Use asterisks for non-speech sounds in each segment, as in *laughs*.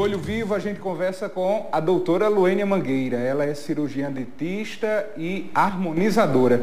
Olho Vivo, a gente conversa com a doutora Luênia Mangueira. Ela é cirurgiã dentista e harmonizadora.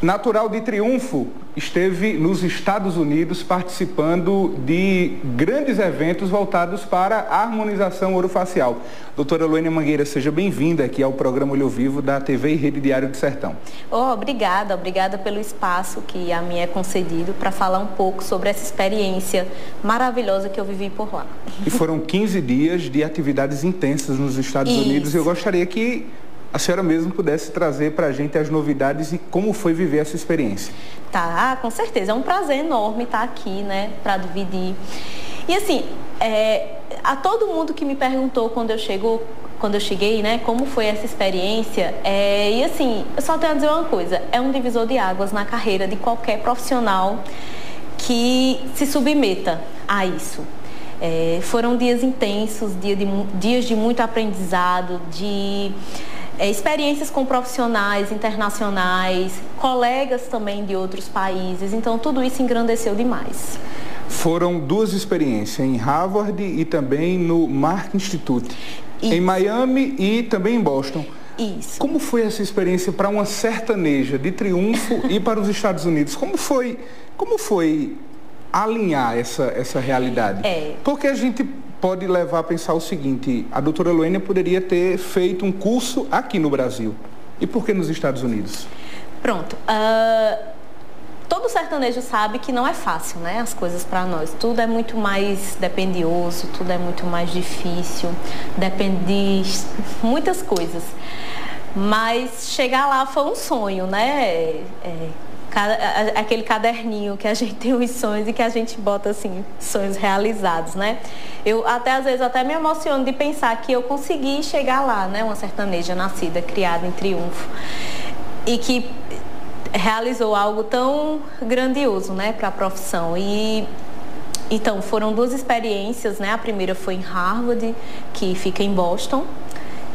Natural de Triunfo, esteve nos Estados Unidos participando de grandes eventos voltados para a harmonização orofacial. Doutora Luênia Mangueira, seja bem-vinda aqui ao programa Olho Vivo da TV e Rede Diário do Sertão. Oh, obrigada, obrigada pelo espaço que a mim é concedido para falar um pouco sobre essa experiência maravilhosa que eu vivi por lá. E foram 15 dias de atividades intensas nos Estados Isso. Unidos. Eu gostaria que a senhora mesmo pudesse trazer para a gente as novidades e como foi viver essa experiência. Tá, com certeza. É um prazer enorme estar aqui, né, para dividir. E assim, é, a todo mundo que me perguntou quando eu chego, quando eu cheguei, né, como foi essa experiência, é, e assim, eu só tenho a dizer uma coisa, é um divisor de águas na carreira de qualquer profissional que se submeta a isso. É, foram dias intensos, dia de, dias de muito aprendizado, de é, experiências com profissionais internacionais, colegas também de outros países. Então, tudo isso engrandeceu demais. Foram duas experiências, em Harvard e também no Mark Institute. Isso. Em Miami e também em Boston. Isso. Como foi essa experiência para uma sertaneja de triunfo *laughs* e para os Estados Unidos? Como foi, como foi alinhar essa, essa realidade? É. Porque a gente pode levar a pensar o seguinte, a doutora Luênia poderia ter feito um curso aqui no Brasil. E por que nos Estados Unidos? Pronto. Uh, todo sertanejo sabe que não é fácil, né? As coisas para nós. Tudo é muito mais dependioso, tudo é muito mais difícil, depende de *laughs* muitas coisas. Mas chegar lá foi um sonho, né? É, aquele caderninho que a gente tem os sonhos e que a gente bota assim, sonhos realizados, né? Eu até às vezes até me emociono de pensar que eu consegui chegar lá, né? Uma sertaneja nascida, criada em triunfo. E que realizou algo tão grandioso, né, para a profissão. E então foram duas experiências, né? A primeira foi em Harvard, que fica em Boston,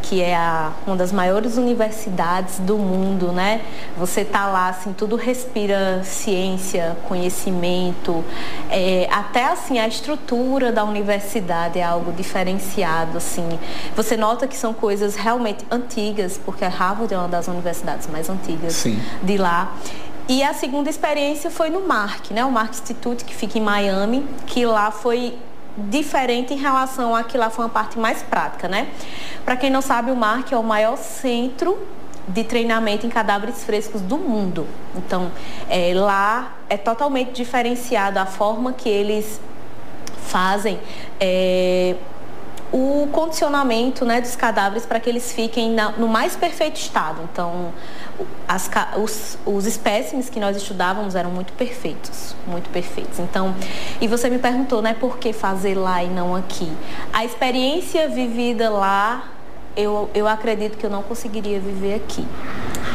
que é a, uma das maiores universidades do mundo, né? Você tá lá, assim, tudo respira ciência, conhecimento, é, até assim a estrutura da universidade é algo diferenciado, assim. Você nota que são coisas realmente antigas, porque a Harvard é uma das universidades mais antigas Sim. de lá. E a segunda experiência foi no MARC, né? O MARC Institute, que fica em Miami, que lá foi diferente em relação a que lá foi uma parte mais prática, né? Para quem não sabe, o MARC é o maior centro de treinamento em cadáveres frescos do mundo. Então, é, lá é totalmente diferenciado a forma que eles fazem é, o condicionamento né, dos cadáveres para que eles fiquem na, no mais perfeito estado. Então, as, os, os espécimes que nós estudávamos eram muito perfeitos, muito perfeitos. Então, e você me perguntou, né, por que fazer lá e não aqui? A experiência vivida lá, eu, eu acredito que eu não conseguiria viver aqui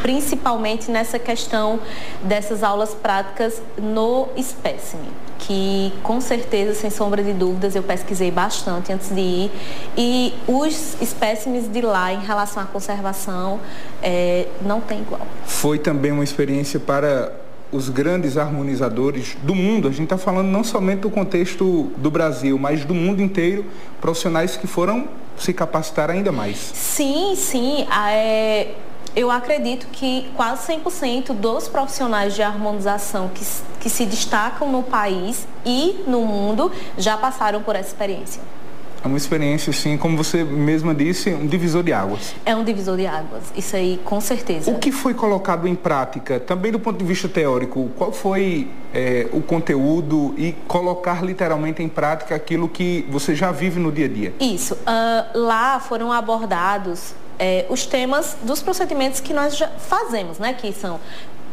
principalmente nessa questão dessas aulas práticas no espécime que com certeza, sem sombra de dúvidas, eu pesquisei bastante antes de ir. E os espécimes de lá em relação à conservação é, não tem igual. Foi também uma experiência para os grandes harmonizadores do mundo. A gente está falando não somente do contexto do Brasil, mas do mundo inteiro, profissionais que foram se capacitar ainda mais. Sim, sim. É, eu acredito que quase 100% dos profissionais de harmonização que, que se destacam no país e no mundo já passaram por essa experiência. É uma experiência, assim, como você mesma disse, um divisor de águas. É um divisor de águas, isso aí, com certeza. O que foi colocado em prática, também do ponto de vista teórico, qual foi é, o conteúdo e colocar literalmente em prática aquilo que você já vive no dia a dia? Isso. Uh, lá foram abordados é, os temas dos procedimentos que nós já fazemos, né? Que são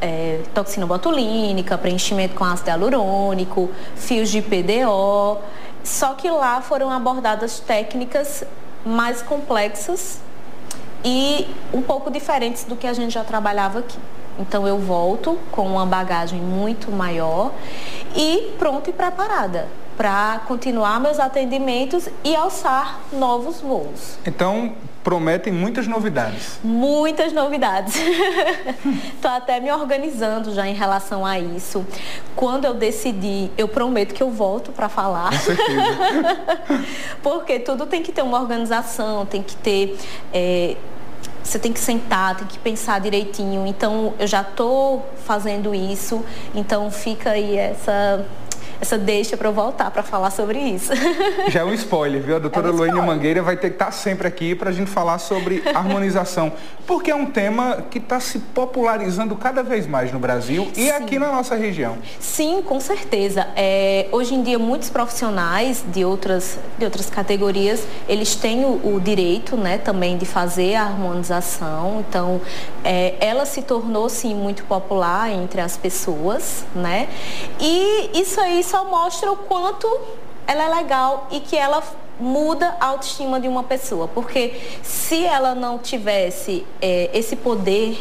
é, toxina botulínica, preenchimento com ácido hialurônico, fios de PDO. Só que lá foram abordadas técnicas mais complexas e um pouco diferentes do que a gente já trabalhava aqui. Então eu volto com uma bagagem muito maior e pronta e preparada para continuar meus atendimentos e alçar novos voos. Então, prometem muitas novidades. Muitas novidades. *laughs* Estou até me organizando já em relação a isso. Quando eu decidir, eu prometo que eu volto para falar. Com certeza. *laughs* Porque tudo tem que ter uma organização, tem que ter. É, você tem que sentar, tem que pensar direitinho. Então, eu já estou fazendo isso. Então, fica aí essa essa deixa para eu voltar para falar sobre isso. *laughs* Já é um spoiler, viu? A doutora é um Luane Mangueira vai ter que estar tá sempre aqui para a gente falar sobre harmonização, porque é um tema que está se popularizando cada vez mais no Brasil e Sim. aqui na nossa região. Sim, com certeza. É, hoje em dia, muitos profissionais de outras, de outras categorias, eles têm o, o direito né, também de fazer a harmonização. Então, é, ela se tornou, sim, muito popular entre as pessoas, né? E isso aí só mostra o quanto ela é legal e que ela muda a autoestima de uma pessoa. Porque se ela não tivesse é, esse poder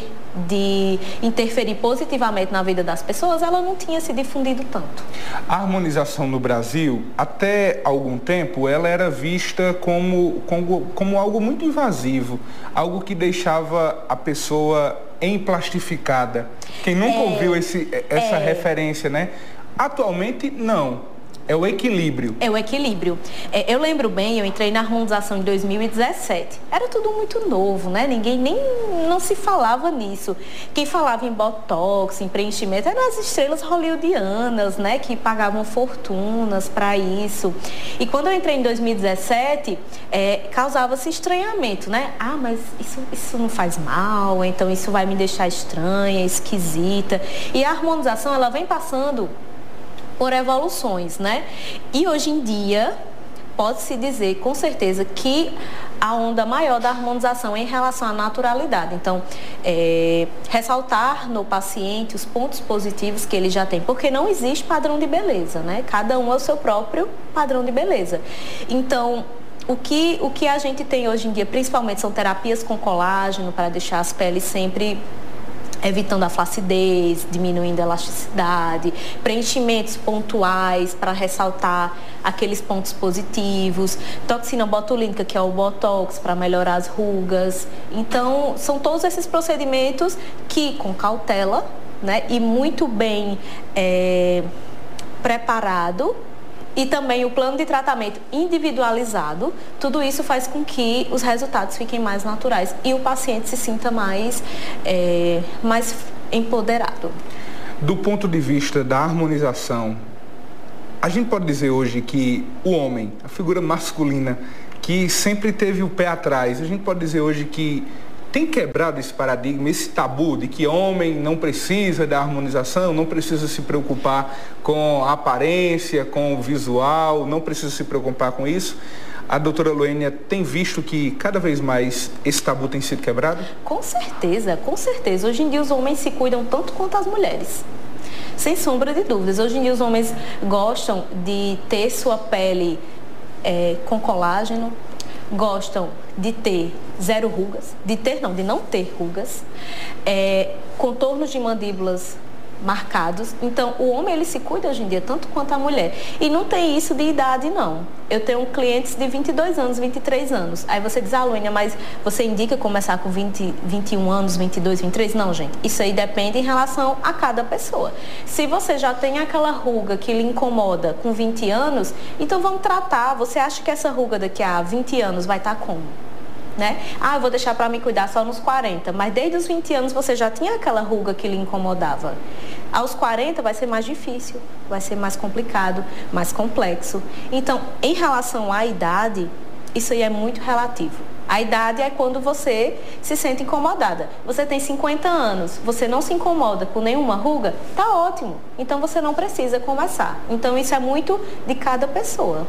de interferir positivamente na vida das pessoas, ela não tinha se difundido tanto. A harmonização no Brasil, até algum tempo, ela era vista como, como, como algo muito invasivo, algo que deixava a pessoa emplastificada. Quem nunca é, ouviu esse, essa é, referência, né? Atualmente, não. É o equilíbrio. É o equilíbrio. É, eu lembro bem, eu entrei na harmonização em 2017. Era tudo muito novo, né? Ninguém nem não se falava nisso. Quem falava em botox, em preenchimento, eram as estrelas hollywoodianas, né? Que pagavam fortunas para isso. E quando eu entrei em 2017, é, causava-se estranhamento, né? Ah, mas isso, isso não faz mal, então isso vai me deixar estranha, esquisita. E a harmonização, ela vem passando por evoluções, né? E hoje em dia, pode-se dizer com certeza que a onda maior da harmonização é em relação à naturalidade. Então, é, ressaltar no paciente os pontos positivos que ele já tem, porque não existe padrão de beleza, né? Cada um é o seu próprio padrão de beleza. Então, o que, o que a gente tem hoje em dia, principalmente, são terapias com colágeno para deixar as peles sempre evitando a flacidez, diminuindo a elasticidade, preenchimentos pontuais para ressaltar aqueles pontos positivos, toxina botulínica, que é o botox, para melhorar as rugas. Então, são todos esses procedimentos que, com cautela né, e muito bem é, preparado, e também o plano de tratamento individualizado, tudo isso faz com que os resultados fiquem mais naturais e o paciente se sinta mais, é, mais empoderado. Do ponto de vista da harmonização, a gente pode dizer hoje que o homem, a figura masculina, que sempre teve o pé atrás, a gente pode dizer hoje que tem quebrado esse paradigma, esse tabu de que homem não precisa da harmonização, não precisa se preocupar com a aparência, com o visual, não precisa se preocupar com isso. A doutora Luênia tem visto que cada vez mais esse tabu tem sido quebrado? Com certeza, com certeza. Hoje em dia os homens se cuidam tanto quanto as mulheres. Sem sombra de dúvidas. Hoje em dia os homens gostam de ter sua pele é, com colágeno, gostam de ter zero rugas, de ter não, de não ter rugas, é, contornos de mandíbulas marcados. Então, o homem ele se cuida hoje em dia tanto quanto a mulher. E não tem isso de idade não. Eu tenho clientes de 22 anos, 23 anos. Aí você diz, ah, mas você indica começar com 20, 21 anos, 22, 23? Não, gente. Isso aí depende em relação a cada pessoa. Se você já tem aquela ruga que lhe incomoda com 20 anos, então vamos tratar. Você acha que essa ruga daqui a 20 anos vai estar como? Né? Ah, eu vou deixar para me cuidar só nos 40, mas desde os 20 anos você já tinha aquela ruga que lhe incomodava. Aos 40 vai ser mais difícil, vai ser mais complicado, mais complexo. Então, em relação à idade, isso aí é muito relativo. A idade é quando você se sente incomodada. Você tem 50 anos, você não se incomoda com nenhuma ruga, tá ótimo. Então você não precisa começar. Então isso é muito de cada pessoa.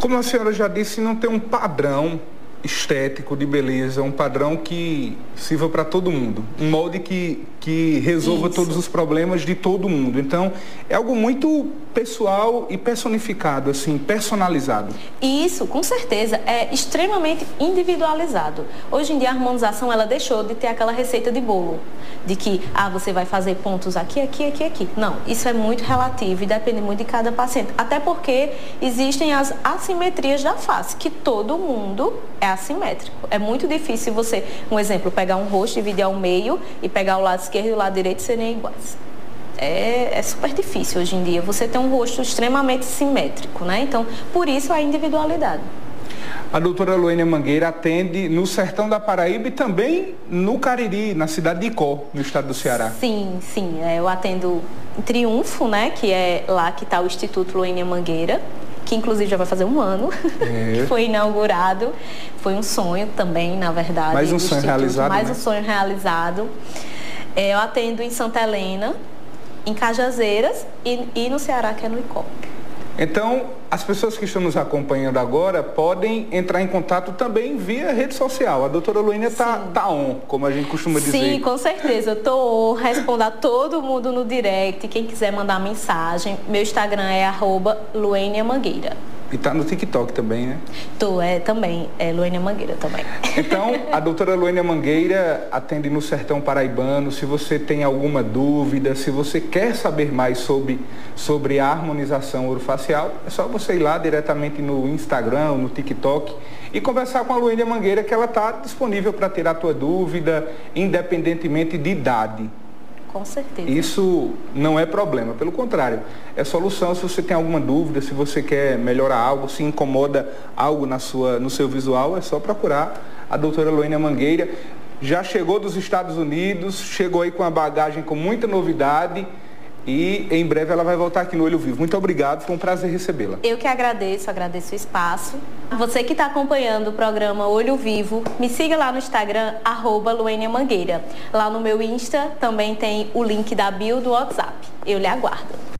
Como a senhora já disse, não tem um padrão estético, de beleza, um padrão que sirva para todo mundo, um molde que, que resolva Isso. todos os problemas de todo mundo. Então, é algo muito pessoal e personificado, assim, personalizado. Isso, com certeza, é extremamente individualizado. Hoje em dia a harmonização ela deixou de ter aquela receita de bolo, de que ah, você vai fazer pontos aqui, aqui, aqui, aqui. Não, isso é muito relativo e depende muito de cada paciente. Até porque existem as assimetrias da face, que todo mundo é assimétrico. É muito difícil você, um exemplo, pegar um rosto, dividir ao meio e pegar o lado esquerdo e o lado direito serem iguais. É, é, super difícil hoje em dia você ter um rosto extremamente simétrico, né? Então, por isso a individualidade. A doutora Luênia Mangueira atende no sertão da Paraíba e também no Cariri, na cidade de Icó, no estado do Ceará. Sim, sim. É, eu atendo em Triunfo, né? Que é lá que está o Instituto Luênia Mangueira que inclusive já vai fazer um ano, é. *laughs* foi inaugurado. Foi um sonho também, na verdade. Mais um sonho realizado. Mais né? um sonho realizado. É, eu atendo em Santa Helena, em Cajazeiras e, e no Ceará, que é no ICOP. Então, as pessoas que estão nos acompanhando agora podem entrar em contato também via rede social. A doutora Luína está tá on, como a gente costuma dizer. Sim, com certeza. Eu estou respondo a todo mundo no direct. Quem quiser mandar mensagem, meu Instagram é arroba Mangueira. E tá no TikTok também, né? Tô, é também. É Luênia Mangueira também. Então, a doutora Luênia Mangueira atende no Sertão Paraibano. Se você tem alguma dúvida, se você quer saber mais sobre, sobre a harmonização orofacial, é só você ir lá diretamente no Instagram, no TikTok e conversar com a Luênia Mangueira que ela está disponível para tirar a tua dúvida, independentemente de idade. Com certeza. Isso não é problema, pelo contrário, é solução se você tem alguma dúvida, se você quer melhorar algo, se incomoda algo na sua, no seu visual, é só procurar a doutora Luína Mangueira. Já chegou dos Estados Unidos, chegou aí com a bagagem com muita novidade e em breve ela vai voltar aqui no Olho Vivo. Muito obrigado, foi um prazer recebê-la. Eu que agradeço, agradeço o espaço. Você que está acompanhando o programa Olho Vivo, me siga lá no Instagram, arroba Mangueira. Lá no meu Insta também tem o link da bio do WhatsApp. Eu lhe aguardo.